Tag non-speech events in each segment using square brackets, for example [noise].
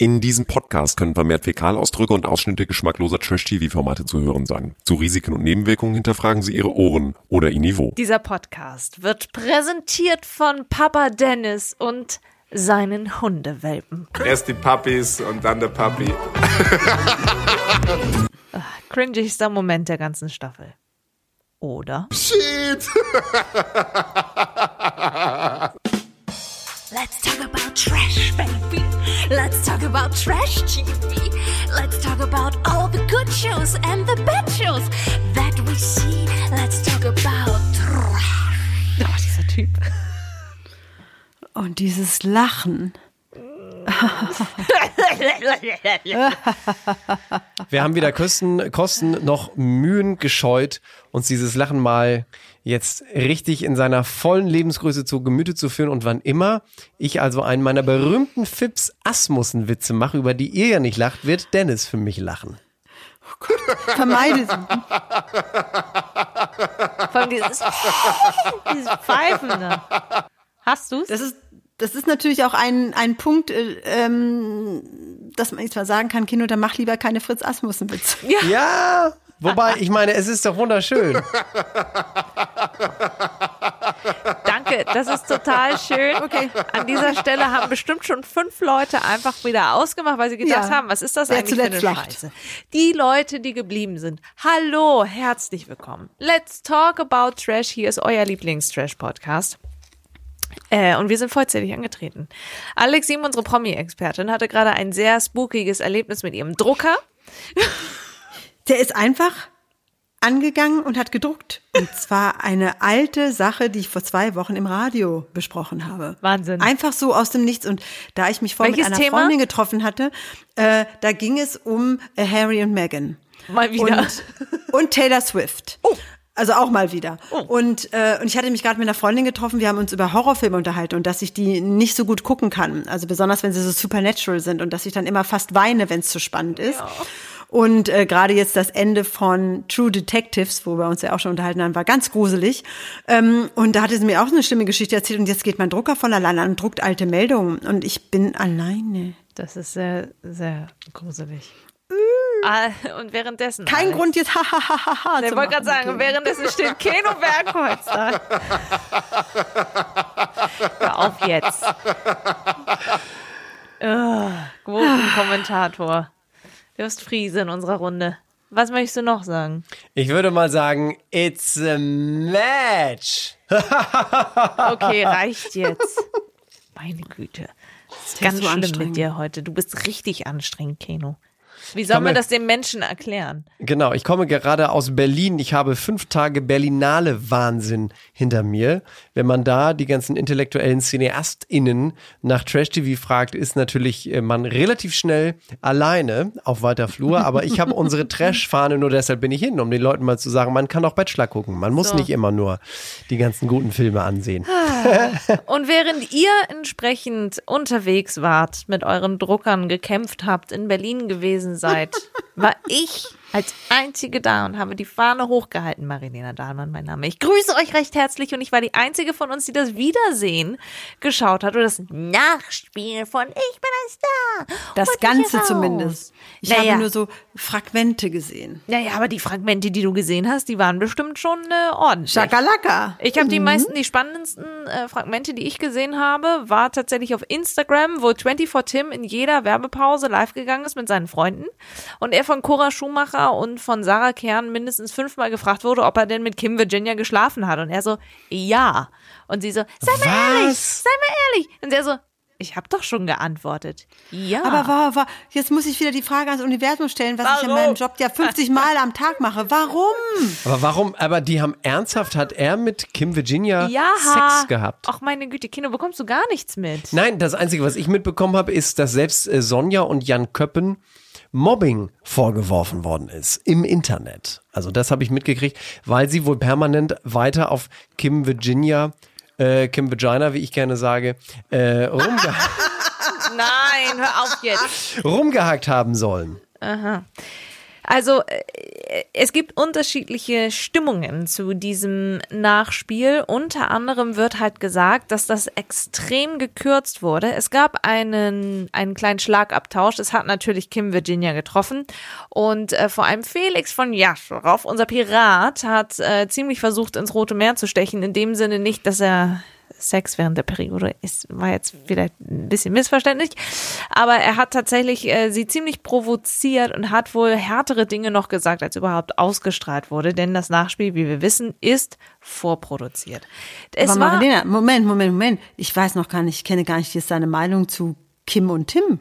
In diesem Podcast können vermehrt Fäkalausdrücke und Ausschnitte geschmackloser Trash-TV-Formate zu hören sein. Zu Risiken und Nebenwirkungen hinterfragen Sie Ihre Ohren oder Ihr Niveau. Dieser Podcast wird präsentiert von Papa Dennis und seinen Hundewelpen. Erst die Puppies und dann der Puppy. Cringigster Moment der ganzen Staffel. Oder? Shit! [laughs] Let's talk about trash, baby. Let's talk about trash TV. Let's talk about all the good shows and the bad shows that we see. Let's talk about trash. Oh, dieser Typ. Und dieses Lachen. [laughs] Wir haben weder Kosten, Kosten noch Mühen gescheut, uns dieses Lachen mal jetzt richtig in seiner vollen Lebensgröße zu Gemüte zu führen. Und wann immer ich also einen meiner berühmten Fips Asmussen-Witze mache, über die ihr ja nicht lacht, wird Dennis für mich lachen. Vermeide sie. Vor allem dieses, [laughs] dieses Pfeifen da. Hast du's? Das ist, das ist natürlich auch ein, ein Punkt, äh, ähm, dass man jetzt mal sagen kann, Kino, dann mach lieber keine Fritz Asmussen-Witze. Ja, wobei, ich meine, es ist doch wunderschön. Danke, das ist total schön. Okay. An dieser Stelle haben bestimmt schon fünf Leute einfach wieder ausgemacht, weil sie gedacht Ja. haben, was ist das Wer eigentlich für eine lacht. Scheiße? Die Leute, die geblieben sind. Hallo, herzlich willkommen. Let's talk about Trash. Hier ist euer Lieblings-Trash-Podcast. Äh, und wir sind vollzählig angetreten. Alex Sim, unsere Promi-Expertin, hatte gerade ein sehr spookiges Erlebnis mit ihrem Drucker. Der ist einfach angegangen und hat gedruckt. Und [laughs] zwar eine alte Sache, die ich vor zwei Wochen im Radio besprochen habe. Wahnsinn. Einfach so aus dem Nichts. Und da ich mich vorhin mit einer Thema? Freundin getroffen hatte, äh, da ging es um äh, Harry und Meghan. Mal wieder. Und, und Taylor Swift. Oh. Also auch mal wieder. Und, äh, und ich hatte mich gerade mit einer Freundin getroffen, wir haben uns über Horrorfilme unterhalten und dass ich die nicht so gut gucken kann. Also besonders, wenn sie so supernatural sind und dass ich dann immer fast weine, wenn es zu spannend ist. Und äh, gerade jetzt das Ende von True Detectives, wo wir uns ja auch schon unterhalten haben, war ganz gruselig. Ähm, und da hatte sie mir auch eine schlimme Geschichte erzählt und jetzt geht mein Drucker von alleine an und druckt alte Meldungen und ich bin alleine. Das ist sehr, sehr gruselig. Ah, und währenddessen. Kein Alex, Grund jetzt hahaha Ich wollte gerade sagen, währenddessen steht Keno Bergholz da. [laughs] Hör auf jetzt. Oh, Quotenkommentator. Jörst Friese in unserer Runde. Was möchtest du noch sagen? Ich würde mal sagen, it's a match. [laughs] Okay, reicht jetzt. Meine Güte. Das ist ganz so schlimm anstrengend. mit dir heute. Du bist richtig anstrengend, Keno. Wie wir Komme- das den Menschen erklären? Genau, ich komme gerade aus Berlin. Ich habe fünf Tage Berlinale Wahnsinn hinter mir. Wenn man da die ganzen intellektuellen CineastInnen nach Trash-TV fragt, ist natürlich äh, man relativ schnell alleine auf weiter Flur. [laughs] Aber ich habe unsere Trash-Fahne, nur deshalb bin ich hin, um den Leuten mal zu sagen, man kann auch Bachelor gucken. Man muss So. nicht immer nur die ganzen guten Filme ansehen. Und während ihr entsprechend unterwegs wart, mit euren Druckern gekämpft habt, in Berlin gewesen seid, war ich als einzige da und habe die Fahne hochgehalten. Marilena Dahlmann, mein Name. Ich grüße euch recht herzlich und ich war die einzige von uns, die das Wiedersehen geschaut hat oder das Nachspiel von Ich bin ein Star. Das Ganze zumindest. Ich Naja. habe nur so Fragmente gesehen. Naja, aber die Fragmente, die du gesehen hast, die waren bestimmt schon äh, ordentlich. Schakalaka. Ich habe die meisten, die spannendsten äh, Fragmente, die ich gesehen habe, war tatsächlich auf Instagram, wo 24 Tim in jeder Werbepause live gegangen ist mit seinen Freunden und er von Cora Schumacher und von Sarah Kern mindestens fünfmal gefragt wurde, ob er denn mit Kim Virginia geschlafen hat und er so, ja. Und sie so, sei mal Was? ehrlich, sei mal ehrlich. Und er so, ich habe doch schon geantwortet. Ja. Aber war, war, jetzt muss ich wieder die Frage ans Universum stellen, was ich in Warum? meinem Job ja 50 Mal am Tag mache. Warum? Aber warum? Aber die haben ernsthaft, hat er mit Kim Virginia ja. Sex gehabt? Ach meine Güte, Kinder, bekommst du gar nichts mit. Nein, das Einzige, was ich mitbekommen habe, ist, dass selbst äh, Sonja und Jan Köppen Mobbing vorgeworfen worden ist im Internet. Also das habe ich mitgekriegt, weil sie wohl permanent weiter auf Kim Virginia, äh, Kim Vagina, wie ich gerne sage, äh, rumge [laughs] Nein, hör auf jetzt. rumgehakt haben sollen. Also äh, es gibt unterschiedliche Stimmungen zu diesem Nachspiel. Unter anderem wird halt gesagt, dass das extrem gekürzt wurde. Es gab einen, einen kleinen Schlagabtausch. Es hat natürlich Kim Virginia getroffen. Und äh, vor allem Felix von Jaschow, unser Pirat, hat äh, ziemlich versucht, ins Rote Meer zu stechen. In dem Sinne nicht, dass er Sex während der Periode ist, war jetzt vielleicht ein bisschen missverständlich. Aber er hat tatsächlich äh, sie ziemlich provoziert und hat wohl härtere Dinge noch gesagt, als überhaupt ausgestrahlt wurde. Denn das Nachspiel, wie wir wissen, ist vorproduziert. Es Aber Marilena, Moment, Moment, Moment. Ich weiß noch gar nicht, ich kenne gar nicht jetzt deine Meinung zu Kim und Tim.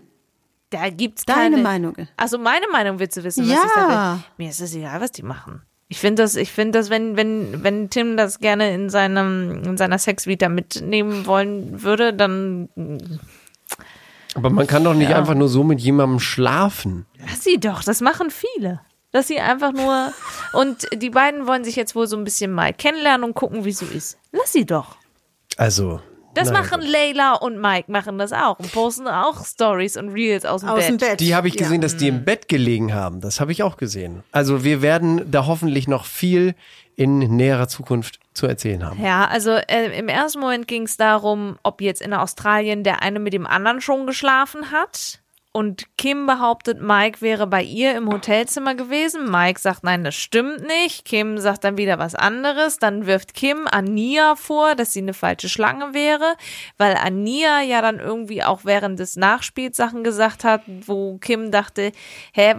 da gibt's Deine keine Meinung. Also meine Meinung willst du wissen, was Ja. ich da will. Mir ist es egal, was die machen. Ich finde das, ich finde das, wenn, wenn, wenn Tim das gerne in seinem, in seiner Sexvita mitnehmen wollen würde, dann Aber man kann doch nicht Ja. einfach nur so mit jemandem schlafen. Lass sie doch, das machen viele. Dass sie einfach nur. Und die beiden wollen sich jetzt wohl so ein bisschen mal kennenlernen und gucken, wie es so ist. Lass sie doch. Also. Das naja, machen Leila und Mike machen das auch und posten auch Stories und Reels aus dem Aus Bett. dem Bett. Die habe ich gesehen, Ja. dass die im Bett gelegen haben. Das habe ich auch gesehen. Also wir werden da hoffentlich noch viel in näherer Zukunft zu erzählen haben. Ja, also äh, im ersten Moment ging es darum, ob jetzt in Australien der eine mit dem anderen schon geschlafen hat. Und Kim behauptet, Mike wäre bei ihr im Hotelzimmer gewesen. Mike sagt, nein, das stimmt nicht. Kim sagt dann wieder was anderes. Dann wirft Kim Ania vor, dass sie eine falsche Schlange wäre, weil Ania ja dann irgendwie auch während des Nachspiels Sachen gesagt hat, wo Kim dachte, hä,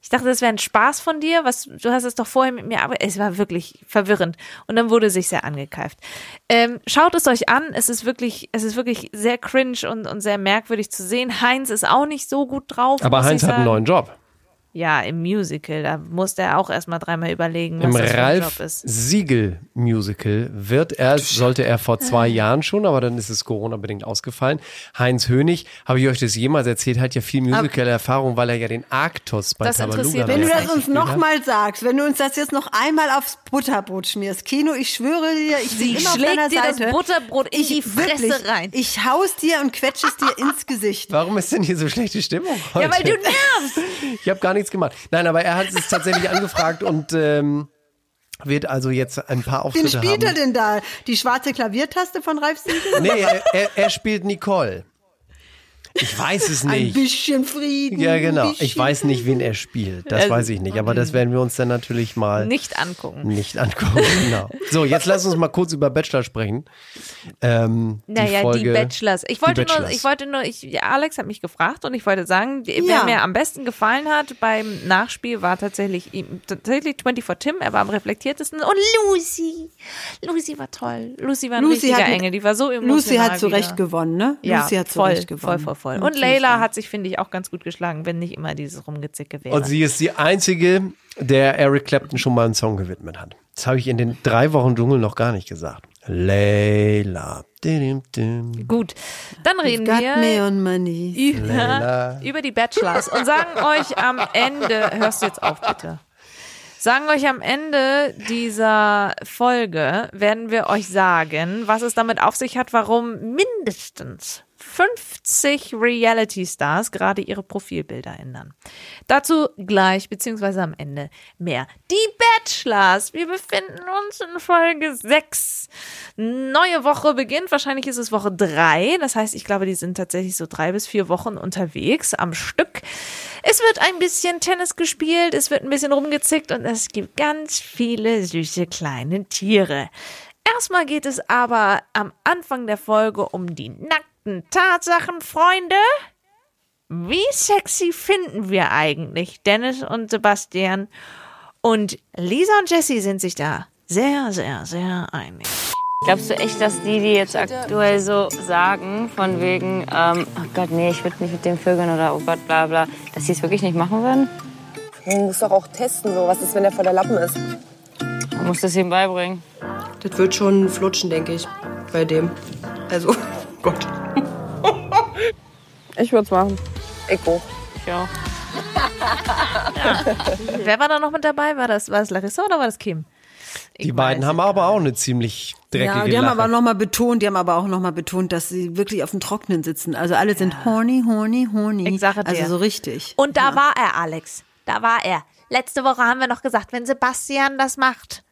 ich dachte, das wäre ein Spaß von dir, was, du hast es doch vorher mit mir, aber es war wirklich verwirrend. Und dann wurde sich sehr angekeift. Ähm, schaut es euch an, es ist wirklich, es ist wirklich sehr cringe und, und sehr merkwürdig zu sehen. Heinz ist auch nicht so gut drauf. Aber Heinz hat einen neuen Job. Ja, im Musical, da musste er auch erstmal dreimal überlegen, was Im das für ein Ralf Job ist. Siegel Musical wird er, sollte er vor zwei [laughs] Jahren schon, aber dann ist es Corona-bedingt ausgefallen. Heinz Hönig, habe ich euch das jemals erzählt, hat ja viel Musical-Erfahrung, weil er ja den Arktos bei Das Tabaluga interessiert Wenn du das uns nochmal sagst, wenn du uns das jetzt noch einmal aufs Butterbrot schmierst, Kino, ich schwöre dir, ich bin immer auf schlägt deiner dir das Seite. Butterbrot in ich, die Fresse wirklich, rein. Ich haus dir und quetsche es dir [laughs] ins Gesicht. Warum ist denn hier so schlechte Stimmung heute? Ja, weil du nervst. Ich habe gar nichts gemacht. Nein, aber er hat es tatsächlich [laughs] angefragt und ähm, wird also jetzt ein paar Wen Auftritte spielt er haben. denn da? Die schwarze Klaviertaste von Ralf Siegel? Nee, er, er, er spielt Nicole. Ich weiß es Ein nicht. bisschen Frieden. Ja, genau. ein Ich weiß nicht, wen er spielt. Das Äh, weiß ich nicht. Aber das werden wir uns dann natürlich mal Nicht angucken. nicht angucken. [laughs] Genau. So, jetzt lass uns mal kurz über Bachelor sprechen. Ähm, Naja, Folge, die Bachelors. Ich wollte nur, Bachelors. ich wollte nur, ich, Alex hat mich gefragt und ich wollte sagen, die- Ja. wer mir am besten gefallen hat beim Nachspiel war tatsächlich tatsächlich 24 Tim, er war am reflektiertesten und Lucy. Lucy war toll. Lucy war ein Lucy richtiger hat- Engel, die war so emotional. Lucy hat zu wieder. Recht gewonnen, ne? Ja, Lucy hat zu voll, Recht gewonnen. voll, voll, voll. Und Natürlich, Layla hat sich, finde ich, auch ganz gut geschlagen, wenn nicht immer dieses Rumgezicke wäre. Und sie ist die einzige, der Eric Clapton schon mal einen Song gewidmet hat. Das habe ich in den drei Wochen Dschungel noch gar nicht gesagt. Layla. Dim, dim. Gut, dann reden wir über, über die Bachelors und sagen [laughs] euch am Ende, hörst du jetzt auf bitte, sagen euch am Ende dieser Folge, werden wir euch sagen, was es damit auf sich hat, warum mindestens 50 Reality-Stars gerade ihre Profilbilder ändern. Dazu gleich, beziehungsweise am Ende mehr. Die Bachelors, wir befinden uns in Folge 6. Neue Woche beginnt, wahrscheinlich ist es Woche 3. Das heißt, ich glaube, die sind tatsächlich so drei bis vier Wochen unterwegs am Stück. Es wird ein bisschen Tennis gespielt, es wird ein bisschen rumgezickt und es gibt ganz viele süße kleine Tiere. Erstmal geht es aber am Anfang der Folge um die nackten Tatsachen, Freunde. Wie sexy finden wir eigentlich Dennis und Sebastian? Und Lisa und Jessie sind sich da sehr, sehr, sehr einig. Glaubst du echt, dass die, die jetzt aktuell so sagen, von wegen, ähm, oh Gott, nee, ich würde nicht mit dem Vögeln oder oh Gott, bla bla, dass sie es wirklich nicht machen würden? Man muss doch auch testen, so. was ist, wenn der vor der Lappen ist. Man muss das ihm beibringen. Das wird schon flutschen, denke ich, bei dem. Also, [laughs] Gott. Ich würde es machen. Eco. Ich auch. [laughs] Wer war da noch mit dabei? War das, war das Larissa oder war das Kim? Ich Die beiden haben aber auch eine ziemlich dreckige Ja, die haben Lache. aber nochmal betont, die haben aber auch nochmal betont, dass sie wirklich auf dem Trocknen sitzen. Also alle sind horny, horny, horny. Ich sage dir. Also so richtig. Und da war er, Alex. da war er. Letzte Woche haben wir noch gesagt, wenn Sebastian das macht,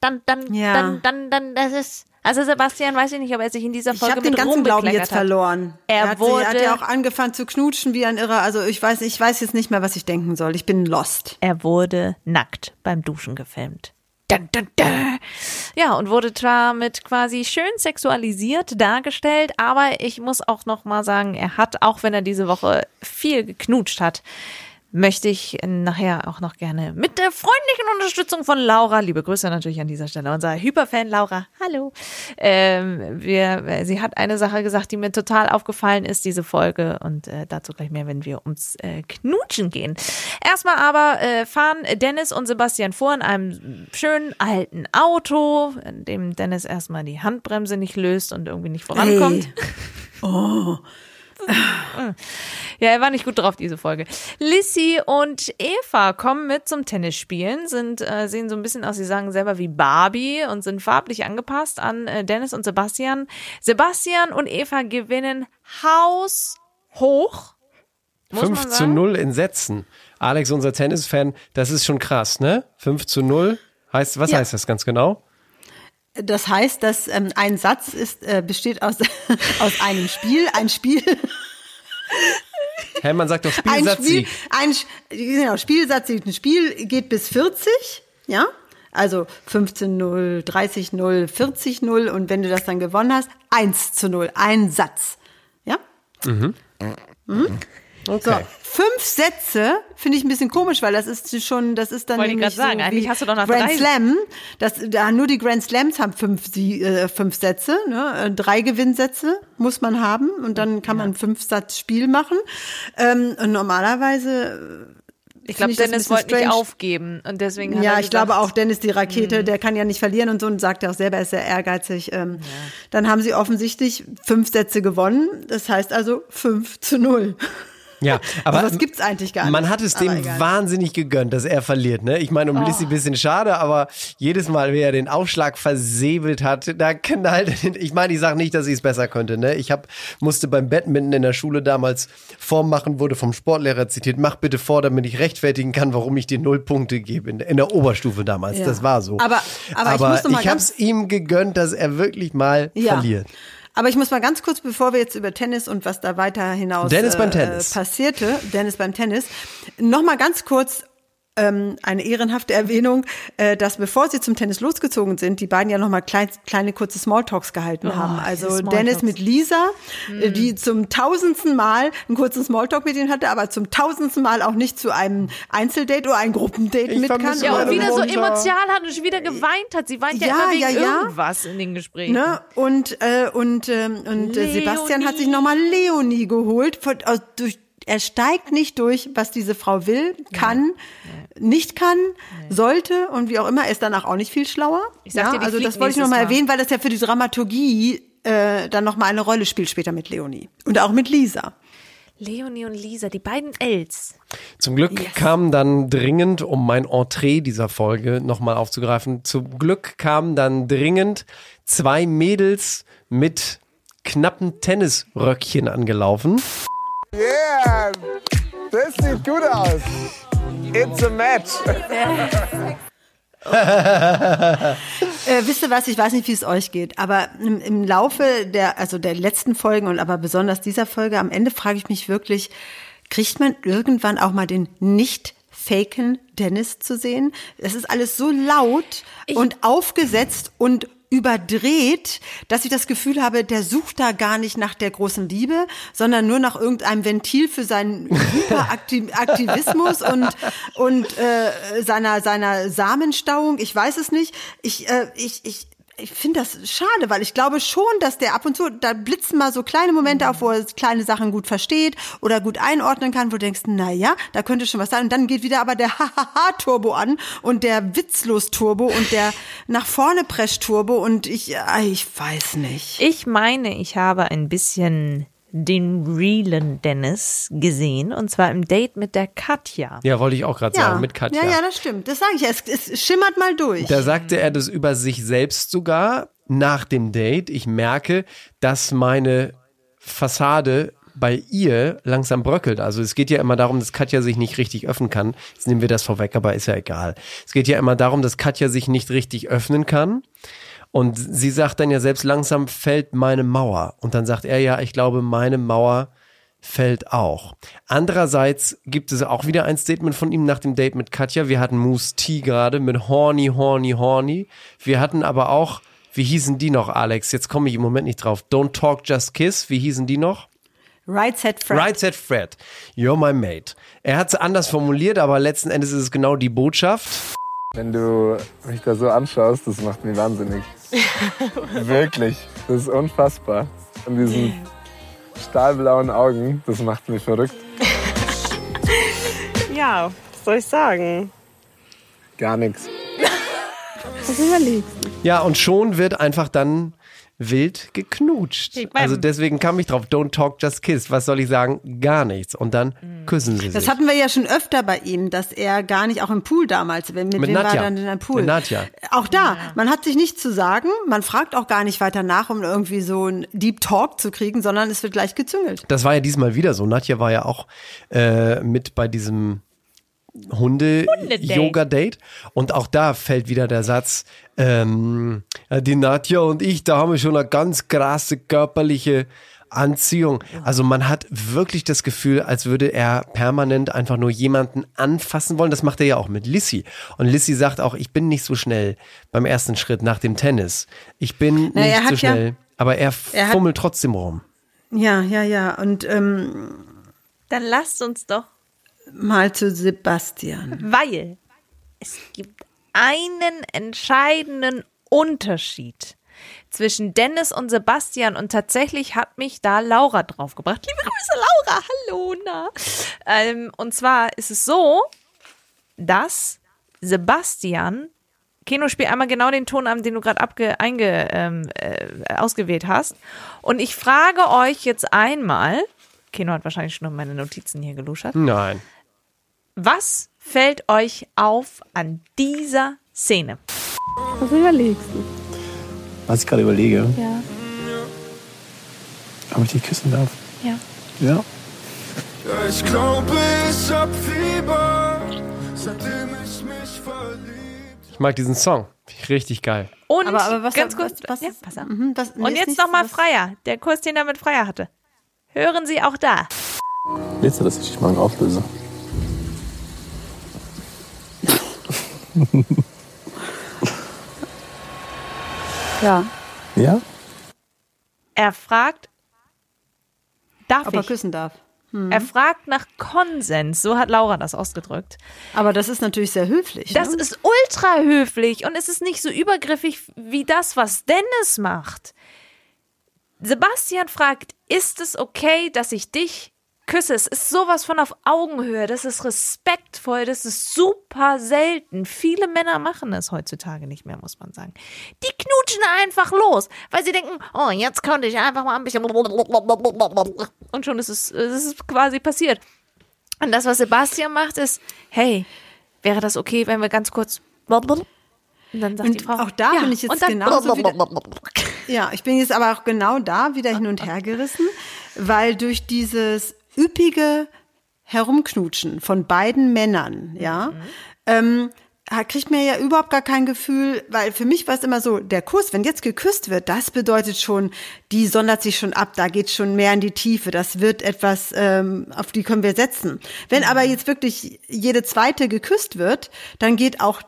dann, dann, Ja. dann, dann, dann, das ist. Also Sebastian weiß ich nicht, ob er sich in dieser Ich Folge habe den mit ganzen Glauben jetzt hat. verloren. Er hat, wurde- er hat ja auch angefangen zu knutschen wie ein Irrer. Also ich weiß, ich weiß jetzt nicht mehr, was ich denken soll. Ich bin lost. Er wurde nackt beim Duschen gefilmt. Dun, dun, dun. Ja, und wurde zwar mit quasi schön sexualisiert dargestellt, aber ich muss auch noch mal sagen, er hat, auch wenn er diese Woche viel geknutscht hat, möchte ich nachher auch noch gerne mit der freundlichen Unterstützung von Laura, liebe Grüße natürlich an dieser Stelle, unser Hyperfan Laura, hallo. Ähm, wir, sie hat eine Sache gesagt, die mir total aufgefallen ist, diese Folge, und äh, dazu gleich mehr, wenn wir ums äh, Knutschen gehen. Erstmal aber äh, fahren Dennis und Sebastian vor in einem schönen alten Auto, in dem Dennis erstmal die Handbremse nicht löst und irgendwie nicht vorankommt. Ey. [laughs] Ja, er war nicht gut drauf, diese Folge. Lissy und Eva kommen mit zum Tennisspielen, sind, äh, sehen so ein bisschen aus, sie sagen selber wie Barbie und sind farblich angepasst an äh, Dennis und Sebastian. Sebastian und Eva gewinnen haushoch. Muss 5 man zu sagen. 0 in Sätzen. Alex, unser Tennisfan, das ist schon krass, ne? 5 zu 0. Heißt, was Ja. heißt das ganz genau? Das heißt, dass ähm, ein Satz ist, äh, besteht aus, [laughs] aus einem Spiel, ein Spiel, Hä, man sagt doch ein Spielsatz Spiel, ein genau, Spielsatz, ein Spiel geht bis 40, ja? Also 15-0, 30-0, 40-0 und wenn du das dann gewonnen hast, 1 zu 0, ein Satz. Ja? Mhm. So, fünf Sätze finde ich ein bisschen komisch, weil das ist schon, das ist dann Wollte ich nämlich grad sagen, so eigentlich hast du doch nach Grand drei- Slam. Das, da nur die Grand Slams haben fünf, Sie- äh, fünf Sätze, ne? Äh, drei Gewinnsätze muss man haben und dann kann man fünf Satz Spiel machen. Ähm, und normalerweise Ich glaube, Finde ich ein Dennis wollte nicht strange. aufgeben und deswegen hat ja, er ich glaube auch Dennis die Rakete, Mhm. der kann ja nicht verlieren und so und sagt ja auch selber, er ist sehr ehrgeizig. Ähm, Dann haben sie offensichtlich fünf Sätze gewonnen. Das heißt also fünf zu null. Ja, aber also das gibt's eigentlich gar nicht. man hat es dem Aber wahnsinnig gegönnt, dass er verliert. Ne? Ich meine, um Oh. Lissy ein bisschen schade, aber jedes Mal, wie er den Aufschlag versäbelt hat, da knallt. Ich meine, ich sage nicht, dass ich es besser könnte. Ne? Ich hab, musste beim Badminton in der Schule damals Form machen, wurde vom Sportlehrer zitiert. Mach bitte vor, damit ich rechtfertigen kann, warum ich dir null Punkte gebe in, in der Oberstufe damals. Ja. Das war so. Aber- aber ich noch mal ich habe es ihm gegönnt, dass er wirklich mal Ja. verliert. Aber ich muss mal ganz kurz, bevor wir jetzt über Tennis und was da weiter hinaus Dennis beim äh, Tennis. passierte, Dennis beim Tennis, noch mal ganz kurz ähm, eine ehrenhafte Erwähnung, äh, dass bevor sie zum Tennis losgezogen sind, die beiden ja noch mal klein, kleine kurze Smalltalks gehalten haben. Also Dennis mit Lisa, äh, die zum tausendsten Mal einen kurzen Smalltalk mit ihnen hatte, aber zum tausendsten Mal auch nicht zu einem Einzeldate oder einem Gruppendate Ich mit kann. Ja, und wieder so emotional hat und schon wieder geweint hat. Sie weint ja, Ja, immer wegen ja, ja. irgendwas in den Gesprächen. Ne? Und, äh, und, ähm, und äh, Sebastian hat sich nochmal Leonie geholt. Von, aus, durch, er steigt nicht durch, was diese Frau will, kann, nicht kann, sollte und wie auch immer. Er ist danach auch nicht viel schlauer. Ich sag dir, die also das wollte ich nochmal erwähnen, weil das ja für die Dramaturgie äh, dann nochmal eine Rolle spielt später mit Leonie. Und auch mit Lisa. Leonie und Lisa, die beiden Els. Zum Glück kam dann dringend, um mein Entree dieser Folge nochmal aufzugreifen, zum Glück kamen dann dringend zwei Mädels mit knappen Tennisröckchen angelaufen. Yeah, das sieht gut aus. It's a match. [laughs] Äh, wisst ihr was, ich weiß nicht, wie es euch geht, aber im, im Laufe der, also der letzten Folgen und aber besonders dieser Folge, am Ende frage ich mich wirklich, kriegt man irgendwann auch mal den nicht faken Dennis zu sehen? Es ist alles so laut und aufgesetzt und überdreht, dass ich das Gefühl habe, der sucht da gar nicht nach der großen Liebe, sondern nur nach irgendeinem Ventil für seinen Hyperaktivismus und und äh, seiner seiner Samenstauung. Ich weiß es nicht. Ich äh, ich ich ich finde das schade, weil ich glaube schon, dass der ab und zu, da blitzen mal so kleine Momente auf, wo er kleine Sachen gut versteht oder gut einordnen kann, wo du denkst, na ja, da könnte schon was sein. Und dann geht wieder aber der [laughs] Hahaha-Turbo an und der Witzlos-Turbo und der nach vorne Presch-Turbo und ich, äh, ich weiß nicht. Ich meine, ich habe ein bisschen den realen Dennis gesehen und zwar im Date mit der Katja. Ja, wollte ich auch gerade sagen, mit Katja. Ja, ja, das stimmt. Das sage ich ja. Es, es schimmert mal durch. Da sagte er das über sich selbst sogar nach dem Date. Ich merke, dass meine Fassade bei ihr langsam bröckelt. Also es geht ja immer darum, dass Katja sich nicht richtig öffnen kann. Jetzt nehmen wir das vorweg, aber ist ja egal. Es geht ja immer darum, dass Katja sich nicht richtig öffnen kann. Und sie sagt dann ja selbst, langsam fällt meine Mauer. Und dann sagt er ja, ich glaube, meine Mauer fällt auch. Andererseits gibt es auch wieder ein Statement von ihm nach dem Date mit Katja. Wir hatten Moose T gerade mit Horny, Horny, Horny. Wir hatten aber auch, wie hießen die noch, Alex? Jetzt komme ich im Moment nicht drauf. Don't Talk, Just Kiss. Wie hießen die noch? Right Set Fred. Right Said Fred. You're my mate. Er hat es anders formuliert, aber letzten Endes ist es genau die Botschaft. Wenn du mich da so anschaust, das macht mich wahnsinnig. [laughs] Wirklich. Das ist unfassbar. Und diesen stahlblauen Augen, das macht mich verrückt. [laughs] Ja, was soll ich sagen? Gar nichts. Was überlegst Ja, und schon wird einfach dann wild geknutscht. Ich mein- Also deswegen kam ich drauf, don't talk, just kiss. Was soll ich sagen? Gar nichts. Und dann küssen sie sich. Das hatten wir ja schon öfter bei ihm, dass er gar nicht, auch im Pool damals, mit, mit Mit wem Nadja. war er dann in einem Pool? Mit Nadja. Auch da, man hat sich nichts zu sagen, man fragt auch gar nicht weiter nach, um irgendwie so einen Deep Talk zu kriegen, sondern es wird gleich gezüngelt. Das war ja diesmal wieder so. Nadja war ja auch äh, mit bei diesem Hunde-Yoga-Date. Und auch da fällt wieder der Satz, ähm, ja, die Nadja und ich, da haben wir schon eine ganz krasse körperliche Anziehung. Also man hat wirklich das Gefühl, als würde er permanent einfach nur jemanden anfassen wollen. Das macht er ja auch mit Lissy. Und Lissy sagt auch, ich bin nicht so schnell beim ersten Schritt nach dem Tennis. Ich bin Na, nicht so hat ja- schnell. aber er, Er hat- fummelt trotzdem rum. Ja, ja, ja. Und ähm, Dann lasst uns doch, mal zu Sebastian. weil es gibt einen entscheidenden Unterschied zwischen Dennis und Sebastian und tatsächlich hat mich da Laura draufgebracht. Liebe Grüße, Laura. Hallo, na. Ähm, und zwar ist es so, dass Sebastian Keno, spiel einmal genau den Ton an, den du gerade abge einge, ähm, äh, ausgewählt hast. Und ich frage euch jetzt einmal, Keno hat wahrscheinlich schon noch meine Notizen hier geluschert. Nein. Was fällt euch auf an dieser Szene? Was überlegst du? Was ich gerade überlege, Ja. ob ich dich küssen darf. Ja. Ja. Ich glaube, ich hab Fieber, seitdem ich mich verliebt. Ich mag diesen Song. Richtig geil. Und Aber, aber was, ganz was, kurz, was, ja, pass auf. Mhm, was, Und jetzt nochmal was- Freier, der Kurs, den er mit Freier hatte. Hören Sie auch da. Willst du, dass ich dich morgen auflöse? [laughs] Ja. Ja? Er fragt, darf Ob er ich? küssen darf. Er fragt nach Konsens, so hat Laura das ausgedrückt. Aber das ist natürlich sehr höflich. Das ne? ist ultra höflich und es ist nicht so übergriffig wie das, was Dennis macht. Sebastian fragt, ist es okay, dass ich dich küsse? Es ist sowas von auf Augenhöhe, das ist respektvoll, das ist super selten. Viele Männer machen es heutzutage nicht mehr, muss man sagen. Die knutschen einfach los, weil sie denken, oh, jetzt könnte ich einfach mal ein bisschen und schon ist es, es ist quasi passiert. Und das, was Sebastian macht, ist, hey, wäre das okay, wenn wir ganz kurz und dann sagt Und die Frau, auch da ja, bin ich jetzt wieder- [laughs] Ja, ich bin jetzt aber auch genau da wieder hin und her gerissen, weil durch dieses üppige Herumknutschen von beiden Männern, ja, ähm, ha- kriegt mir ja überhaupt gar kein Gefühl, weil für mich war es immer so, der Kuss, wenn jetzt geküsst wird, das bedeutet schon, die sondert sich schon ab, da geht schon mehr in die Tiefe, das wird etwas, ähm, auf die können wir setzen. Wenn aber jetzt wirklich jede zweite geküsst wird, dann geht auch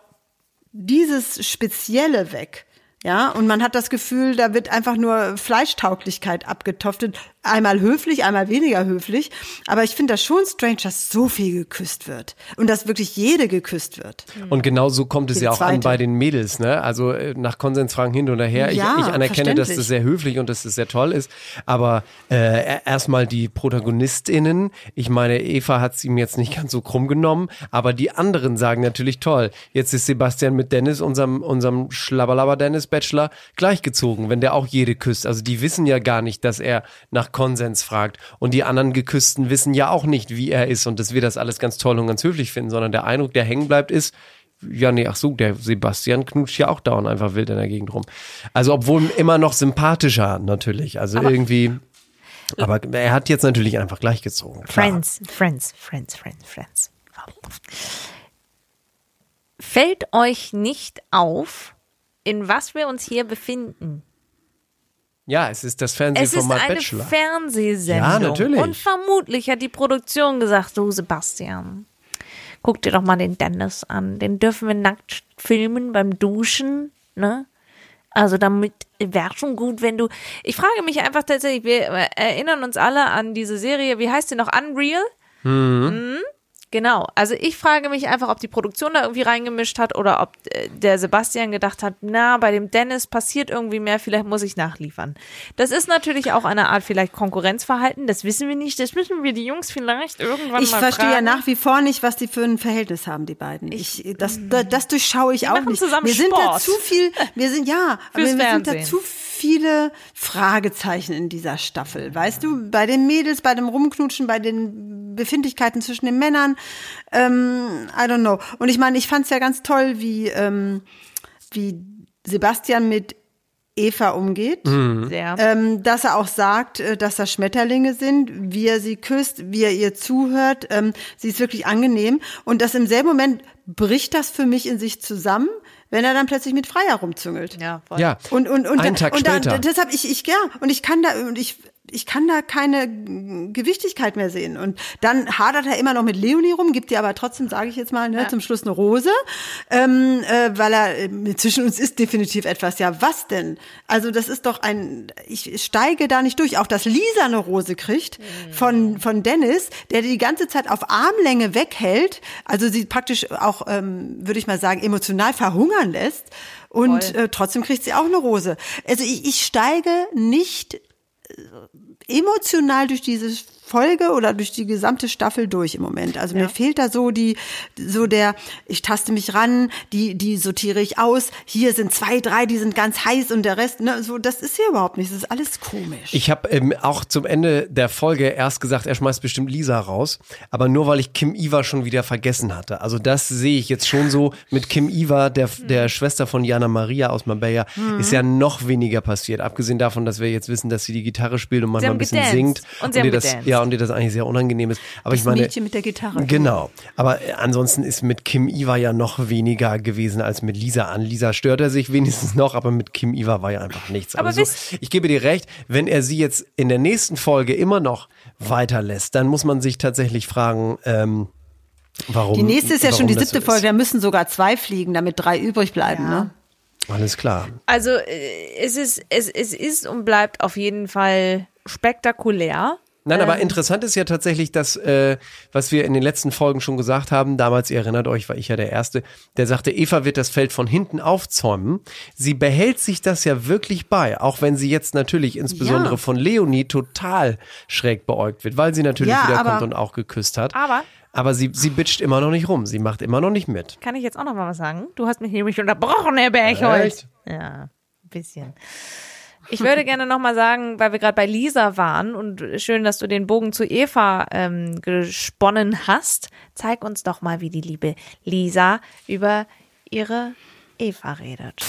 dieses Spezielle weg. Ja, und man hat das Gefühl, da wird einfach nur Fleischtauglichkeit abgetoftet. Einmal höflich, einmal weniger höflich. Aber ich finde das schon strange, dass so viel geküsst wird. Und dass wirklich jede geküsst wird. Und genau so kommt es ja auch an zweite. bei den Mädels, ne? Also äh, nach Konsensfragen hin und her. Ja, ich, ich anerkenne, dass das sehr höflich und dass das sehr toll ist. Aber äh, erstmal die ProtagonistInnen. Ich meine, Eva hat es ihm jetzt nicht ganz so krumm genommen, aber die anderen sagen natürlich toll. Jetzt ist Sebastian mit Dennis, unserem, unserem Schlabberlaber Dennis Bachelor, gleichgezogen, wenn der auch jede küsst. Also die wissen ja gar nicht, dass er nach Konsens fragt. Und die anderen Geküssten wissen ja auch nicht, wie er ist und dass wir das alles ganz toll und ganz höflich finden, sondern der Eindruck, der hängen bleibt, ist, ja, nee, ach so, der Sebastian knutscht ja auch dauernd einfach wild in der Gegend rum. Also, obwohl immer noch sympathischer natürlich. Also irgendwie, Aber er hat jetzt natürlich einfach gleichgezogen. Friends, Friends, Friends, Friends, Friends. Fällt euch nicht auf, in was wir uns hier befinden? Ja, es ist das Es ist Fernsehformat eine Bachelor. Fernsehsendung. Ja, natürlich. Und vermutlich hat die Produktion gesagt, du Sebastian, guck dir doch mal den Dennis an. Den dürfen wir nackt filmen beim Duschen, ne? Also damit wäre schon gut, wenn du. Ich frage mich einfach tatsächlich, wir erinnern uns alle an diese Serie, wie heißt die noch? Unreal? Mhm. Genau. Also ich frage mich einfach, ob die Produktion da irgendwie reingemischt hat oder ob äh, der Sebastian gedacht hat, na, bei dem Dennis passiert irgendwie mehr, vielleicht muss ich nachliefern. Das ist natürlich auch eine Art vielleicht Konkurrenzverhalten, das wissen wir nicht, das müssen wir die Jungs vielleicht irgendwann Ich mal verstehe ja fragen. nach wie vor nicht, was die für ein Verhältnis haben, die beiden. Ich, das, das, durchschaue ich auch nicht. zusammen wir sind da Sport. zu viel, wir sind, ja, [laughs] aber wir Fürs sind da Fernsehen. zu viele Fragezeichen in dieser Staffel. Weißt du, bei den Mädels, bei dem Rumknutschen, bei den Befindlichkeiten zwischen den Männern, ähm, I don't know. Und ich meine, ich fand es ja ganz toll, wie, ähm, wie Sebastian mit Eva umgeht. Sehr. Ähm, dass er auch sagt, äh, dass das Schmetterlinge sind, wie er sie küsst, wie er ihr zuhört. Ähm, sie ist wirklich angenehm. Und das im selben Moment bricht das für mich in sich zusammen, wenn er dann plötzlich mit Freier rumzüngelt. ja, voll. Ja, Und, und, und, einen Tag und später. deshalb, ich, ich, ja, und ich kann da, und ich, ich kann da keine Gewichtigkeit mehr sehen. Und dann hadert er immer noch mit Leonie rum, gibt ihr aber trotzdem, sage ich jetzt mal, ne, zum Schluss eine Rose, ähm, äh, weil er äh, zwischen uns ist definitiv etwas. Ja, was denn? Also das ist doch ein, ich steige da nicht durch. Auch dass Lisa eine Rose kriegt von von Dennis, der die ganze Zeit auf Armlänge weghält, also sie praktisch auch, ähm, würde ich mal sagen, emotional verhungern lässt. Und Voll. äh, trotzdem kriegt sie auch eine Rose. Also ich, ich steige nicht emotional durch diese Folge oder durch die gesamte Staffel durch im Moment. Also mir fehlt da so die, so der, ich taste mich ran, die, die sortiere ich aus. Hier sind zwei, drei, die sind ganz heiß und der Rest, ne, so, das ist hier überhaupt nicht. Das ist alles komisch. Ich habe ähm, auch zum Ende der Folge erst gesagt, er schmeißt bestimmt Lisa raus, aber nur weil ich Kim Iva schon wieder vergessen hatte. Also das sehe ich jetzt schon so mit Kim Iva, der, Hm. der Schwester von Jana Maria aus Marbella, ist ja noch weniger passiert. Abgesehen davon, dass wir jetzt wissen, dass sie die Gitarre spielt und manchmal ein bisschen gedanced. singt Und sie ihr haben das, gedanced. ja und ihr das eigentlich sehr unangenehm ist. Aber das ich meine, Mädchen mit der Gitarre. Genau. Aber äh, ansonsten ist mit Kim Iva ja noch weniger gewesen als mit Lisa. An Lisa stört er sich wenigstens noch, aber mit Kim Iva war ja einfach nichts. Aber so, wisst- ich gebe dir recht, wenn er sie jetzt in der nächsten Folge immer noch weiterlässt, dann muss man sich tatsächlich fragen, ähm, warum. Die nächste ist ja schon die siebte so Folge, da müssen sogar zwei fliegen, damit drei übrig bleiben, ne? Ist. Alles klar. Also äh, es ist, es, es ist und bleibt auf jeden Fall spektakulär. Nein, aber Ähm. interessant ist ja tatsächlich, dass, äh, was wir in den letzten Folgen schon gesagt haben, damals, ihr erinnert euch, war ich ja der Erste, der sagte, Eva wird das Feld von hinten aufzäumen. Sie behält sich das ja wirklich bei, auch wenn sie jetzt natürlich insbesondere Ja. von Leonie total schräg beäugt wird, weil sie natürlich Ja, wiederkommt aber- und auch geküsst hat. Aber Aber sie, sie bitcht immer noch nicht rum, sie macht immer noch nicht mit. kann ich jetzt auch noch mal was sagen? Du hast mich nämlich unterbrochen, Herr Berchholz. Echt? Ja, ein bisschen. Ich würde gerne noch mal sagen, weil wir gerade bei Lisa waren und schön, dass du den Bogen zu Eva ähm, gesponnen hast. Zeig uns doch mal, wie die liebe Lisa über ihre Eva redet.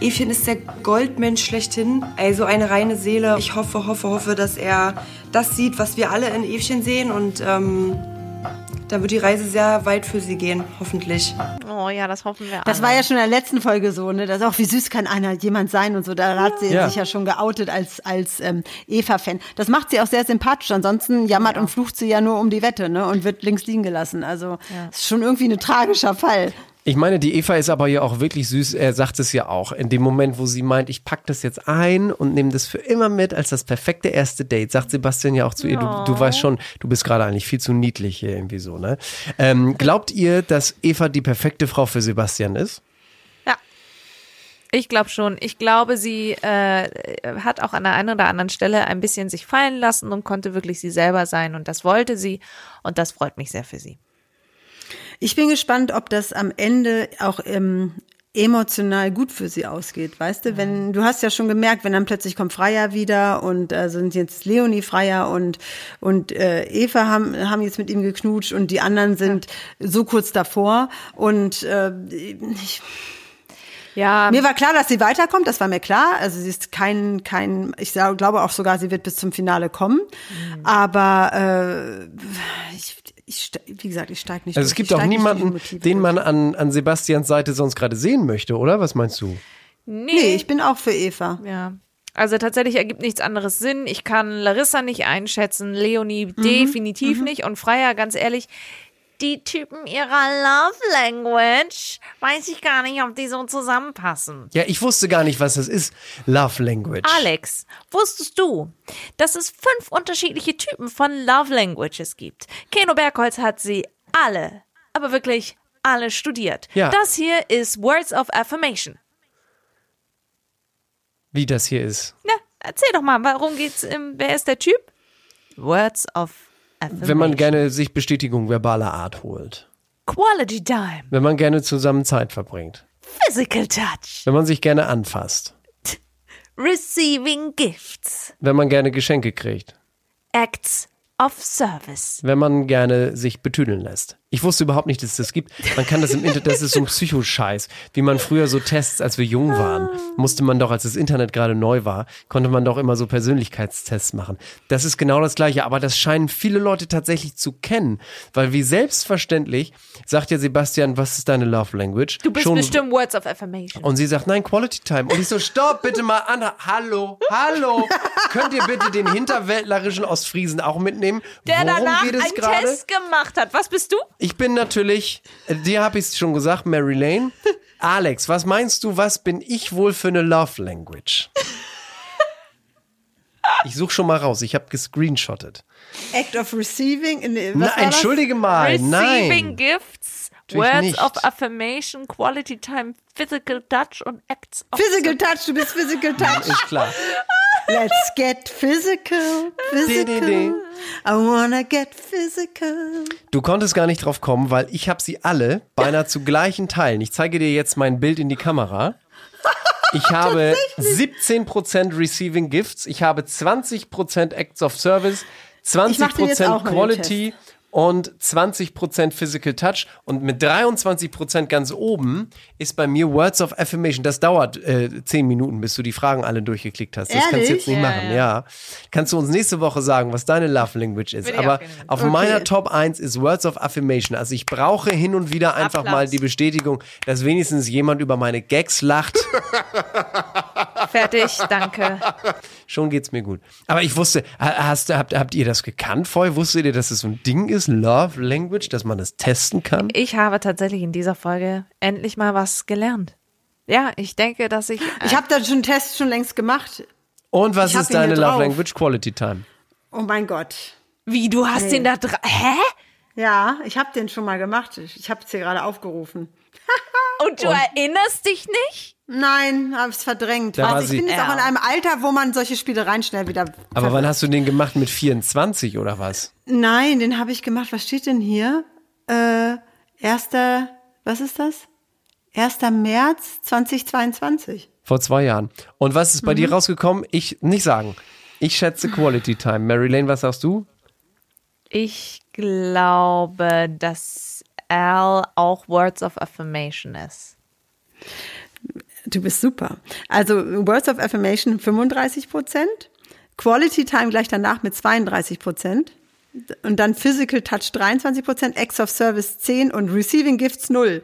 Evchen ist der Goldmensch schlechthin, also eine reine Seele. Ich hoffe, hoffe, hoffe, dass er das sieht, was wir alle in Evchen sehen und ähm, da wird die Reise sehr weit für sie gehen, hoffentlich. Oh ja, das hoffen wir Das alle. war ja schon in der letzten Folge so, ne? Das auch, wie süß kann einer jemand sein und so. Da hat sie Ja. sich ja schon geoutet als, als ähm, Eva-Fan. Das macht sie auch sehr sympathisch. Ansonsten jammert und flucht sie ja nur um die Wette, ne? Und wird links liegen gelassen. Also ist schon irgendwie ein tragischer Fall. Ich meine, die Eva ist aber ja auch wirklich süß. Er sagt es ja auch. In dem Moment, wo sie meint, ich pack das jetzt ein und nehme das für immer mit als das perfekte erste Date, sagt Sebastian ja auch zu ihr, du, du weißt schon, du bist gerade eigentlich viel zu niedlich hier irgendwie so, ne? Ähm, glaubt ihr, dass Eva die perfekte Frau für Sebastian ist? Ja. Ich glaube schon. Ich glaube, sie äh, hat auch an der einen oder anderen Stelle ein bisschen sich fallen lassen und konnte wirklich sie selber sein. Und das wollte sie. Und das freut mich sehr für sie. Ich bin gespannt, ob das am Ende auch ähm, emotional gut für sie ausgeht, weißt du? Wenn du hast ja schon gemerkt, wenn dann plötzlich kommt Freier wieder und äh, sind jetzt Leonie Freier und und äh, Eva haben haben jetzt mit ihm geknutscht und die anderen sind so kurz davor und äh, ich, Ja, Mir war klar, dass sie weiterkommt, das war mir klar. Also sie ist kein, kein, ich glaube auch sogar, sie wird bis zum Finale kommen. Mhm. Aber äh, ich, ich, wie gesagt, ich steige nicht Also es durch. gibt Ich auch niemanden, den man an, an Sebastians Seite sonst gerade sehen möchte, oder? Was meinst du? Nee, ich bin auch für Eva. Ja. Also tatsächlich ergibt nichts anderes Sinn. Ich kann Larissa nicht einschätzen, Leonie definitiv nicht und Freier, ganz ehrlich, die Typen ihrer Love Language, weiß ich gar nicht, ob die so zusammenpassen. Ja, ich wusste gar nicht, was das ist. Love Language. Alex, wusstest du, dass es fünf unterschiedliche Typen von Love Languages gibt? Keno Bergholz hat sie alle, aber wirklich alle studiert. Ja. Das hier ist Words of Affirmation. Wie das hier ist. Na, erzähl doch mal, warum geht's im, wer ist der Typ? Words of Affirmation. Wenn man gerne sich Bestätigung verbaler Art holt. Quality Time, Wenn man gerne zusammen Zeit verbringt. Physical Touch, Wenn man sich gerne anfasst. Receiving Gifts, Wenn man gerne Geschenke kriegt. Acts of Service. Wenn man gerne sich betüdeln lässt. Ich wusste überhaupt nicht, dass es das gibt. Man kann das im Internet, das ist so ein Psychoscheiß. Wie man früher so Tests, als wir jung waren, musste man doch, als das Internet gerade neu war, konnte man doch immer so Persönlichkeitstests machen. Das ist genau das Gleiche, aber das scheinen viele Leute tatsächlich zu kennen. Weil wie selbstverständlich sagt ja Sebastian, was ist deine Love Language? Du bist Schon- bestimmt Words of Affirmation. Und sie sagt, nein, Quality Time. Und ich so, stopp, bitte mal an. Hallo, hallo. Könnt ihr bitte den hinterwäldlerischen Ostfriesen auch mitnehmen? der Worum danach geht es einen gerade? Test gemacht hat. Was bist du? Ich bin natürlich, dir habe ich es schon gesagt, Mary Lane. [laughs] Alex, was meinst du, was bin ich wohl für eine Love Language? [laughs] Ich suche schon mal raus, ich habe gescreenshottet. Act of Receiving. In, was Na, entschuldige mal, Receiving nein. Gifts, Natürlich Words nicht. of Affirmation, Quality Time, Physical Touch und Acts of Physical Touch, du bist Physical Touch. Ist klar. [laughs] Let's get physical, physical. I wanna get physical. Du konntest gar nicht drauf kommen, weil ich habe sie alle beinahe zu gleichen Teilen. Ich zeige dir jetzt mein Bild in die Kamera. Ich [laughs] habe 17% Receiving Gifts, ich habe 20% Acts of Service, mach den jetzt 20% auch mal, den Quality und 20% Physical Touch und mit 23% ganz oben ist bei mir Words of Affirmation. Das dauert äh, 10 Minuten, bis du die Fragen alle durchgeklickt hast. Das kannst du Ehrlich? jetzt nicht Ja, machen, ja. ja. Kannst du uns nächste Woche sagen, was deine Love Language ist. Will Aber auf Okay. meiner Top 1 ist Words of Affirmation. Also ich brauche hin und wieder einfach Applaus. mal die Bestätigung, dass wenigstens jemand über meine Gags lacht. [laughs] Fertig, danke. Schon geht's mir gut. Aber ich wusste, ha- hast, habt, habt ihr das gekannt vorher? Wusstet ihr, dass es so ein Ding ist, Love Language, dass man das testen kann? Ich habe tatsächlich in dieser Folge endlich mal was gelernt. Ja, ich denke, dass ich. Ich habe da schon einen Test schon längst gemacht. Und was Ich ist deine Love drauf. Language? Quality Time. Oh mein Gott. Wie, du hast Nee. den da dran. Hä? Ja, ich habe den schon mal gemacht. Ich, ich habe es hier gerade aufgerufen. [laughs] Und du erinnerst dich nicht? Nein, habe es verdrängt. Da Also ich bin jetzt Ja. auch in einem Alter, wo man solche Spielereien schnell wieder. Aber wann hast du den gemacht? Mit 24 oder was? Nein, den habe ich gemacht. Was steht denn hier? Äh, erster, was ist das? 1. März 2022. Vor zwei Jahren. Und was ist bei Mhm. dir rausgekommen? Ich nicht sagen. Ich schätze Quality Time. Mary Lane, was sagst du? Ich glaube, dass Al auch Words of Affirmation ist. Du bist super. Also Words of Affirmation 35 Prozent, Quality Time gleich danach mit 32 Prozent und dann Physical Touch 23 Prozent, Acts of Service 10 und Receiving Gifts 0.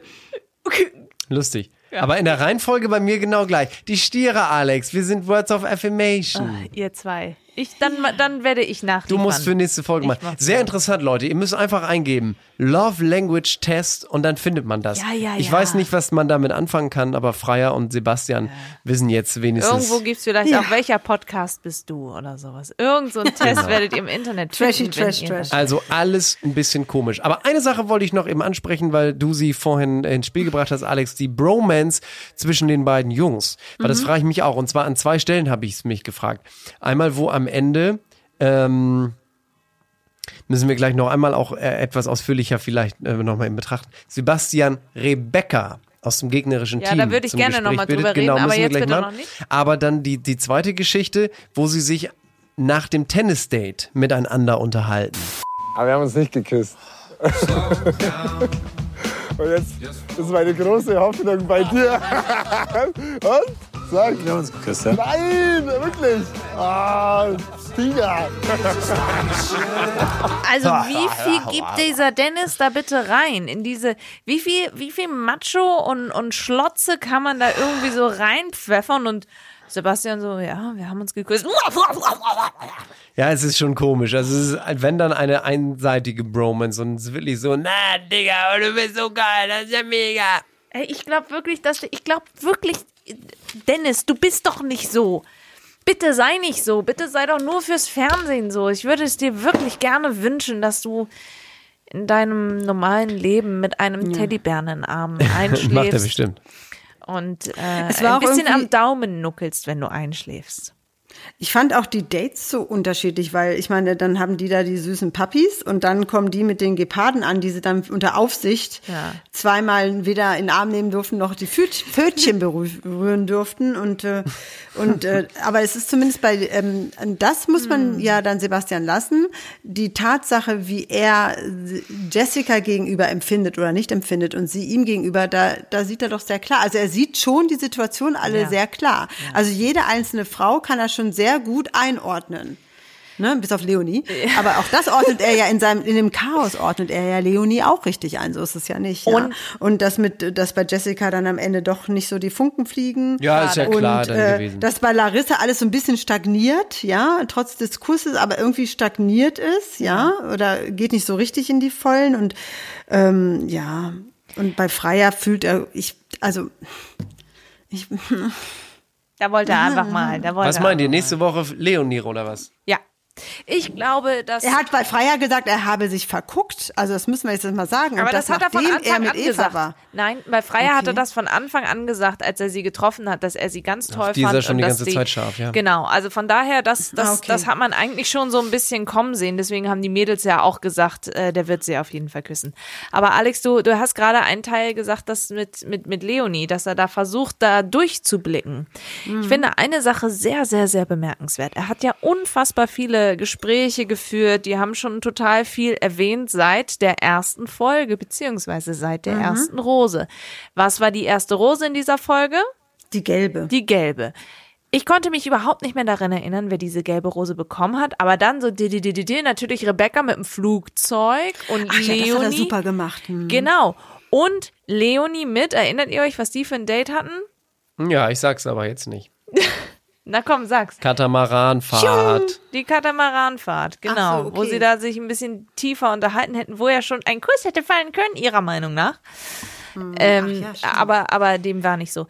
Lustig. Aber in der Reihenfolge bei mir genau gleich. Die Stiere, Alex. Wir sind Words of Affirmation. Ihr zwei. Ich, dann, dann werde ich nachliefern. Du musst für nächste Folge machen. Sehr interessant, Leute. Ihr müsst einfach eingeben. Love Language Test und dann findet man das. Ja, ja, ich ja. weiß nicht, was man damit anfangen kann, aber Freier und Sebastian wissen jetzt wenigstens. Irgendwo gibt es vielleicht Ja. auch, welcher Podcast bist du oder sowas. Irgend so einen Test werdet ihr im Internet Trashy, finden. wenn trash, trash. Also alles ein bisschen komisch. Aber eine Sache wollte ich noch eben ansprechen, weil du sie vorhin ins Spiel gebracht hast, Alex, die Bromance zwischen den beiden Jungs. Weil das frage ich mich auch. Und zwar an zwei Stellen habe ich es mich gefragt. Einmal, wo am Ende ähm, müssen wir gleich noch einmal auch äh, etwas ausführlicher vielleicht äh, nochmal in Betracht. Sebastian Rebecca aus dem gegnerischen Ja, Team. da würde ich gerne Gespräch noch mal bittet. drüber reden, genau, aber jetzt bitte machen. noch nicht. Aber dann die, die zweite Geschichte, wo sie sich nach dem Tennisdate miteinander unterhalten. Aber wir haben uns nicht geküsst. [laughs] Und jetzt ist meine große Hoffnung bei dir. [laughs] Und? Sag. Wir haben uns geküsst, ja? Nein, wirklich. Ah, Tiger. Also wie viel gibt dieser Dennis da bitte rein in diese, wie viel, wie viel Macho und, und Schlotze kann man da irgendwie so reinpfeffern und Sebastian so, ja, wir haben uns geküsst. Ja, es ist schon komisch. Also es ist, wenn dann eine einseitige Bromance und es ist wirklich so, na, Digga, du bist so geil, das ist ja mega. Ey, ich glaube wirklich, dass du, ich glaube wirklich, Dennis, du bist doch nicht so. Bitte sei nicht so. Bitte sei doch nur fürs Fernsehen so. Ich würde es dir wirklich gerne wünschen, dass du in deinem normalen Leben mit einem Teddybären in den Armen einschläfst. [laughs] Macht er bestimmt. Und äh, Es war ein bisschen am Daumen nuckelst, wenn du einschläfst. Ich fand auch die Dates so unterschiedlich, weil ich meine, dann haben die da die süßen Puppies und dann kommen die mit den Geparden an, die sie dann unter Aufsicht Ja. zweimal weder in den Arm nehmen durften, noch die Pföt- Pfötchen [laughs] berühren durften. Und, äh, und äh, aber es ist zumindest bei ähm, das muss man ja dann Sebastian lassen. Die Tatsache, wie er Jessica gegenüber empfindet oder nicht empfindet und sie ihm gegenüber, da, da sieht er doch sehr klar. Also er sieht schon die Situation alle Ja. sehr klar. Also jede einzelne Frau kann er schon sehr gut einordnen. Ne, bis auf Leonie. Aber auch das ordnet er ja in seinem, in dem Chaos ordnet er ja Leonie auch richtig ein. So ist es ja nicht. Ja. Und- Und das mit, dass bei Jessica dann am Ende doch nicht so die Funken fliegen. Ja, ist ja klar und, dann äh, gewesen. Dass bei Larissa alles so ein bisschen stagniert, ja, trotz des Kusses, aber irgendwie stagniert ist, ja, oder geht nicht so richtig in die Vollen und ähm, ja. Und bei Freier fühlt er, ich, also ich, Da wollte er einfach mal. Da [laughs] wollte Was meint ihr? Nächste Woche Leonie oder was? Ja. Ich glaube, dass. Er hat bei Freier gesagt, er habe sich verguckt. Also das müssen wir jetzt mal sagen. aber Und das, hat er von Anfang mit an gesagt. war. Nein, bei Freier hat Okay. er das von Anfang an gesagt, als er sie getroffen hat, dass er sie ganz toll die ist er schon die ganze Zeit scharf, ja. Genau, also von daher, das, das, Ah, okay. das hat man eigentlich schon so ein bisschen kommen sehen. Deswegen haben die Mädels ja auch gesagt, äh, der wird sie auf jeden Fall küssen. Aber Alex, du, du hast gerade einen Teil gesagt, dass mit, mit, mit Leonie, dass er da versucht, da durchzublicken. Mhm. Ich finde eine Sache sehr, sehr, sehr bemerkenswert. Er hat ja unfassbar viele Gespräche geführt, die haben schon total viel erwähnt seit der ersten Folge, beziehungsweise seit Mhm. der ersten Rose. Was war die erste Rose in dieser Folge? Die gelbe. Die gelbe. Ich konnte mich überhaupt nicht mehr daran erinnern, wer diese gelbe Rose bekommen hat, aber dann so di- di- di- di- natürlich Rebecca mit dem Flugzeug und Ach ja, Leonie. das hat er super gemacht. Hm. Genau. Und Leonie mit, erinnert ihr euch, was die für ein Date hatten? Ja, ich sag's aber jetzt nicht. [laughs] Na komm, sag's. Katamaranfahrt. Die Katamaranfahrt, genau. So, Wo okay. sie da sich ein bisschen tiefer unterhalten hätten, wo ja schon ein Kuss hätte fallen können, ihrer Meinung nach. Ähm, Hm, ja, stimmt. aber, aber dem war nicht so.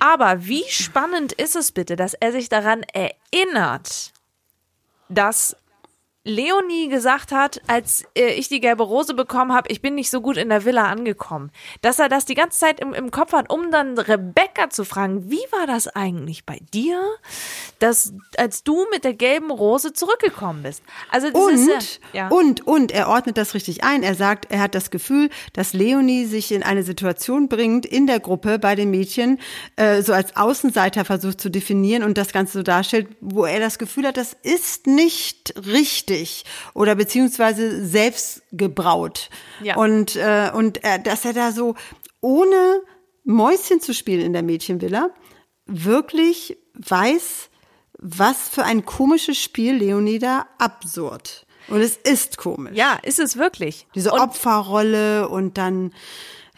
Aber wie spannend ist es bitte, dass er sich daran erinnert, dass Leonie gesagt hat, als äh, ich die gelbe Rose bekommen habe, ich bin nicht so gut in der Villa angekommen. Dass er das die ganze Zeit im, im Kopf hat, um dann Rebecca zu fragen, wie war das eigentlich bei dir, dass als du mit der gelben Rose zurückgekommen bist? Also das Und, ist ja. und, und, er ordnet das richtig ein. Er sagt, er hat das Gefühl, dass Leonie sich in eine Situation bringt, in der Gruppe bei den Mädchen, äh, so als Außenseiter versucht zu definieren und das Ganze so darstellt, wo er das Gefühl hat, das ist nicht richtig oder beziehungsweise selbst gebraut. Ja. Und, äh, und äh, dass er da so ohne Mäuschen zu spielen in der Mädchenvilla wirklich weiß, was für ein komisches Spiel Leonie da absurd. Und es ist komisch. ja, ist es wirklich. Diese Und- Opferrolle und dann,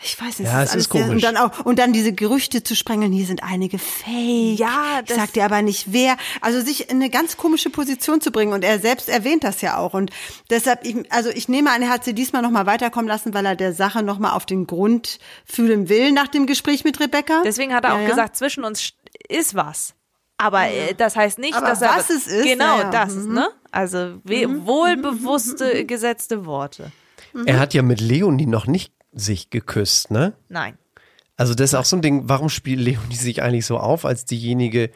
ich weiß nicht, Ja, es es alles ist sehr- komisch. Und dann auch, und dann diese Gerüchte zu sprengeln, hier sind einige fake. Ja, ich das- sag dir aber nicht wer. Also sich in eine ganz komische Position zu bringen. Und er selbst erwähnt das ja auch. Und deshalb, ich, also ich nehme an, er hat sie diesmal nochmal weiterkommen lassen, weil er der Sache nochmal auf den Grund fühlen will nach dem Gespräch mit Rebecca. Deswegen hat er Ja, auch ja. gesagt, zwischen uns st- ist was. Aber äh, das heißt nicht, Aber dass er. was es ist, Genau, ja, ja. das, ne? Also we wohlbewusste, gesetzte Worte. Er hat ja mit Leonie noch nicht sich geküsst, ne? Nein. Also das ist auch so ein Ding, warum spielt Leonie sich eigentlich so auf als diejenige,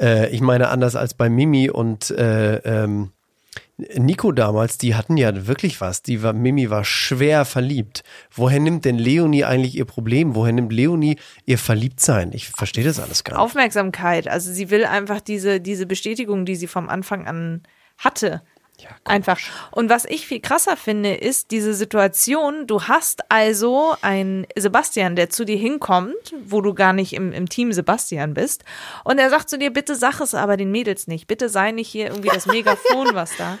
äh, ich meine anders als bei Mimi und äh, ähm, Nico damals, die hatten ja wirklich was. Die war, Mimi war schwer verliebt. Woher nimmt denn Leonie eigentlich ihr Problem? Woher nimmt Leonie ihr Verliebtsein? Ich verstehe das alles gar nicht. Aufmerksamkeit. Also sie will einfach diese, diese Bestätigung, die sie vom Anfang an hatte. Einfach. Und was ich viel krasser finde, ist diese Situation, du hast also einen Sebastian, der zu dir hinkommt, wo du gar nicht im, im Team Sebastian bist. Und er sagt zu dir, bitte sag es aber den Mädels nicht. Bitte sei nicht hier irgendwie das [laughs] Megafon, was da.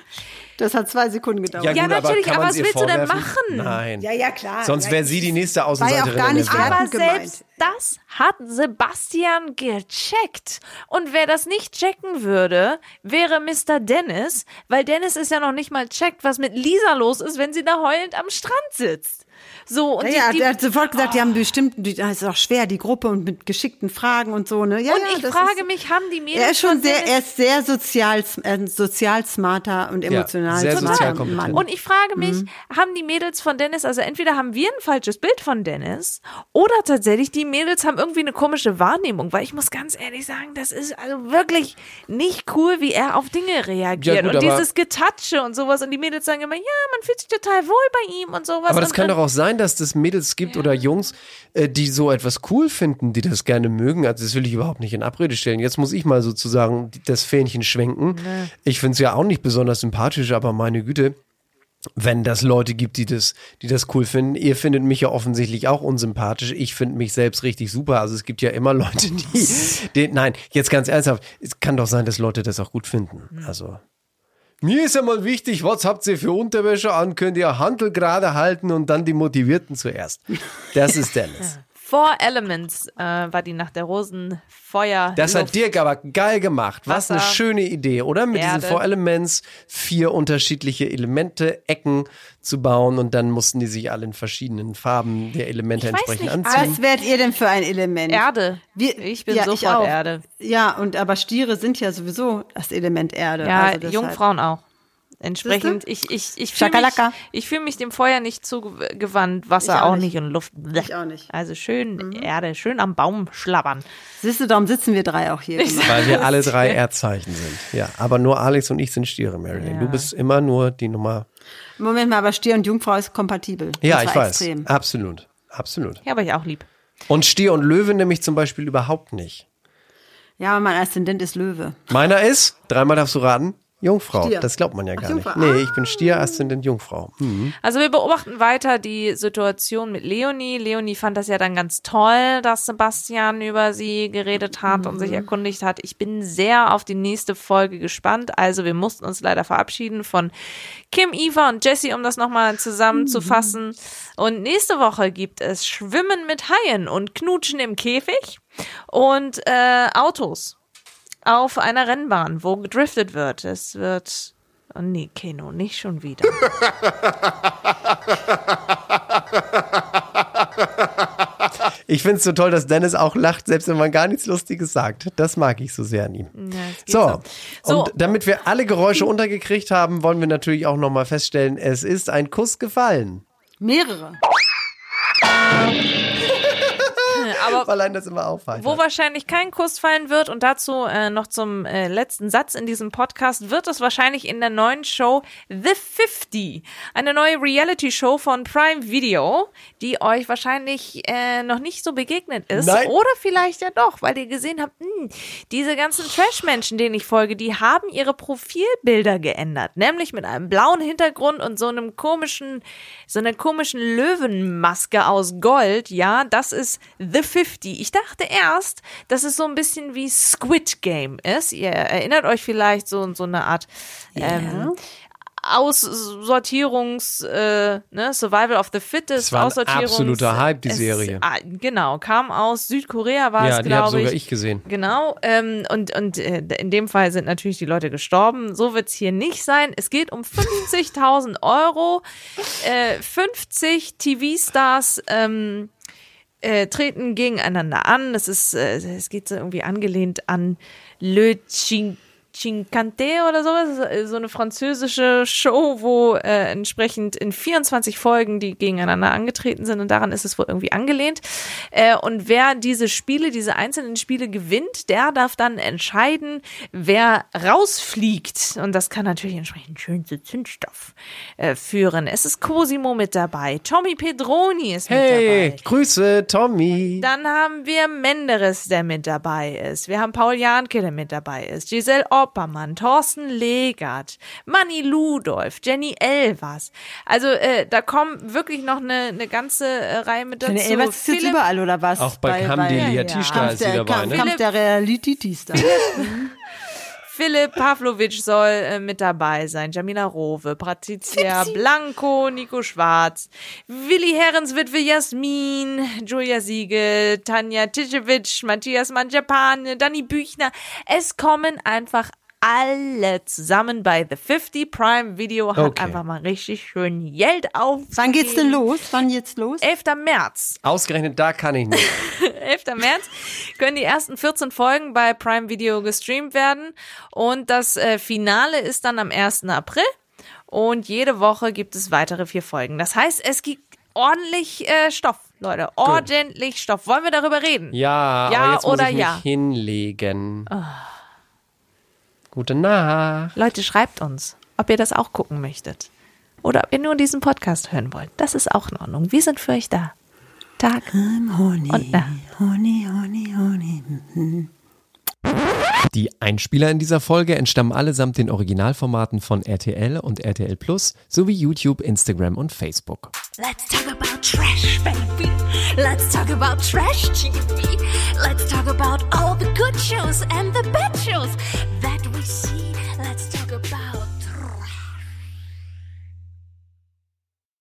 Das hat zwei Sekunden gedauert. Ja, natürlich, kann aber man was willst du denn vorwerfen? machen? Nein. Ja, ja, klar. Sonst Ja, wäre sie die nächste War ja Außenseiterin auch gar nicht. Aber selbst das hat Sebastian gecheckt. Und wer das nicht checken würde, wäre Mr. Dennis, weil Dennis ist ja noch nicht mal checkt, was mit Lisa los ist, wenn sie da heulend am Strand sitzt. So, und Ja, die, ja, die, der hat sofort gesagt, die haben bestimmt, die- das ist auch schwer, die Gruppe und mit geschickten Fragen und so, ne? Ja, und ja, ich das frage ist, mich, haben die Mädels Er ist schon sehr, er ist sehr sozial, äh, sozial smarter und emotional sehr smarter sozial kompetent. Und ich frage mich, Mhm. haben die Mädels von Dennis, also entweder haben wir ein falsches Bild von Dennis oder tatsächlich die Mädels haben irgendwie eine komische Wahrnehmung, weil ich muss ganz ehrlich sagen, das ist also wirklich nicht cool, wie er auf Dinge reagiert Ja, gut, und dieses Getatsche und sowas und die Mädels sagen immer, ja, man fühlt sich total wohl bei ihm und sowas. Aber das und, kann und, doch auch sein, dass es Mädels gibt oder Jungs, äh, die so etwas cool finden, die das gerne mögen. Also das will ich überhaupt nicht in Abrede stellen. Jetzt muss ich mal sozusagen das Fähnchen schwenken. Ich finde es ja auch nicht besonders sympathisch, aber meine Güte, wenn das Leute gibt, die das, die das cool finden. Ihr findet mich ja offensichtlich auch unsympathisch. Ich finde mich selbst richtig super. Also es gibt ja immer Leute, die, die nein, jetzt ganz ernsthaft, es kann doch sein, dass Leute das auch gut finden. Also mir ist ja mal wichtig, was habt ihr für Unterwäsche an? Könnt ihr Handel gerade halten und dann die Motivierten zuerst. Das ist Dennis. [laughs] Four Elements äh, war die Nacht der Rosen, Feuer, Das hat Luft. Dirk aber geil gemacht. Was eine Wasser, schöne Idee, oder? Mit Erde. diesen Four Elements vier unterschiedliche Elemente, Ecken zu bauen und dann mussten die sich alle in verschiedenen Farben der Elemente Ich weiß entsprechend nicht, anziehen. Was wärt ihr denn für ein Element? Erde. Wir- ich bin ja, sofort auch. Erde. Ja, und aber Stiere sind ja sowieso das Element Erde. Ja, also Jungfrauen auch. Entsprechend, ich, ich, ich fühle mich, ich fühl mich dem Feuer nicht zugewandt, Wasser Ich auch auch nicht. nicht. und Luft. bleh. Ich auch nicht. Mhm. Also schön Erde, schön am Baum schlabbern. Siehst du, darum sitzen wir drei auch hier. Weil wir alle drei Erdzeichen sind. Ja, aber nur Alex und ich sind Stiere, Marilyn. Du bist immer nur die Nummer. Moment mal, aber Stier und Jungfrau ist kompatibel. Ja, Das ich weiß. Extrem. Absolut. Absolut. Ja, aber ich auch lieb. Und Stier und Löwe nämlich zum Beispiel überhaupt nicht. Ja, aber mein Aszendent ist Löwe. Meiner ist, dreimal darfst du raten, Jungfrau. Stier. Das glaubt man ja Ach, gar nicht. Jungfrau. Nee, ich bin Stier, Aszendent Jungfrau. Hm. Also wir beobachten weiter die Situation mit Leonie. Leonie fand das ja dann ganz toll, dass Sebastian über sie geredet hat und Mhm. sich erkundigt hat. Ich bin sehr auf die nächste Folge gespannt. Also wir mussten uns leider verabschieden von Kim, Eva und Jessie, um das nochmal zusammenzufassen. Mhm. Und nächste Woche gibt es Schwimmen mit Haien und Knutschen im Käfig und äh, Autos auf einer Rennbahn, wo gedriftet wird. Es wird Oh nee, Keno, nicht schon wieder. [laughs] Ich finde es so toll, dass Dennis auch lacht, selbst wenn man gar nichts Lustiges sagt. Das mag ich so sehr an ihm. geht So, so. und damit wir alle Geräusche untergekriegt haben, wollen wir natürlich auch nochmal feststellen, es ist ein Kuss gefallen. Mehrere. [laughs] Allein das immer aufhalten. Wo wahrscheinlich kein Kuss fallen wird und dazu äh, noch zum äh, letzten Satz in diesem Podcast wird es wahrscheinlich in der neuen Show The 50, eine neue Reality-Show von Prime Video, die euch wahrscheinlich äh, noch nicht so begegnet ist Nein. oder vielleicht ja doch, weil ihr gesehen habt, mh, diese ganzen Trash-Menschen, denen ich folge, die haben ihre Profilbilder geändert, nämlich mit einem blauen Hintergrund und so einem komischen, so einer komischen Löwenmaske aus Gold. Ja, das ist The 50. Ich dachte erst, dass es so ein bisschen wie Squid Game ist. Ihr erinnert euch vielleicht so, so eine Art ähm, Aussortierungs, äh, ne, Survival of the Fittest, Es war Aussortierungs- absoluter Hype, die es- Serie. ah, genau, kam aus Südkorea, war ja, es, die habe glaube sogar ich. ich gesehen. Genau, ähm, und, und äh, in dem Fall sind natürlich die Leute gestorben. So wird's hier nicht sein. Es geht um 50.000 Euro. Äh, 50 TV-Stars ähm, äh, treten gegeneinander an. Das ist, äh, es geht so irgendwie angelehnt an Le Chin Chincante oder sowas, so eine französische Show, wo äh, entsprechend in 24 Folgen die gegeneinander angetreten sind und daran ist es wohl irgendwie angelehnt. Äh, und wer diese Spiele, diese einzelnen Spiele gewinnt, der darf dann entscheiden, wer rausfliegt. Und das kann natürlich entsprechend schön zu Zündstoff äh, führen. Es ist Cosimo mit dabei, Tommy Pedroni ist mit Hey, dabei. Grüße, Tommy. Dann haben wir Menderes, der mit dabei ist. Wir haben Paul Janke, der mit dabei ist. Giselle Oppermann, Thorsten Legert, Manni Ludolf, Jenny Elvers. Also äh, da kommen wirklich noch eine, eine ganze äh, Reihe mit dazu. Jenny Elvers ist jetzt Philipp- überall, oder was? Auch bei Kamdelia Tishta Kampf ist sie der, dabei, Kampf, ne? Kampf der Realitätis da. Philipp Pavlovic soll äh, mit dabei sein, Jamila Rowe, Patricia Blanco, Nico Schwarz, Willi Herrens Witwe Jasmin, Julia Siegel, Tanja Tischewitsch, Matthias Manjapane, Dani Büchner. Es kommen einfach alle zusammen bei The 50 Prime Video. Hat Okay. einfach mal richtig schön Geld auf. Wann geht's denn los? Wann jetzt los? 11. März. Ausgerechnet da kann ich nicht. [laughs] 11. März können die ersten 14 Folgen bei Prime Video gestreamt werden und das äh, Finale ist dann am 1. April und jede Woche gibt es weitere vier Folgen. Das heißt, es gibt ordentlich äh, Stoff, Leute, ordentlich Stoff. Wollen wir darüber reden? Ja, Ja aber jetzt muss oder ich mich ja? hinlegen. Gute Nacht. Leute, schreibt uns, ob ihr das auch gucken möchtet oder ob ihr nur diesen Podcast hören wollt. Das ist auch in Ordnung. Wir sind für euch da. Tag Honey, und Nacht. Honey, Honey, Honey. Die Einspieler in dieser Folge entstammen allesamt den Originalformaten von RTL und RTL Plus sowie YouTube, Instagram und Facebook. Let's talk about trash, baby. Let's talk about trash TV. Let's talk about all the good shows and the bad shows.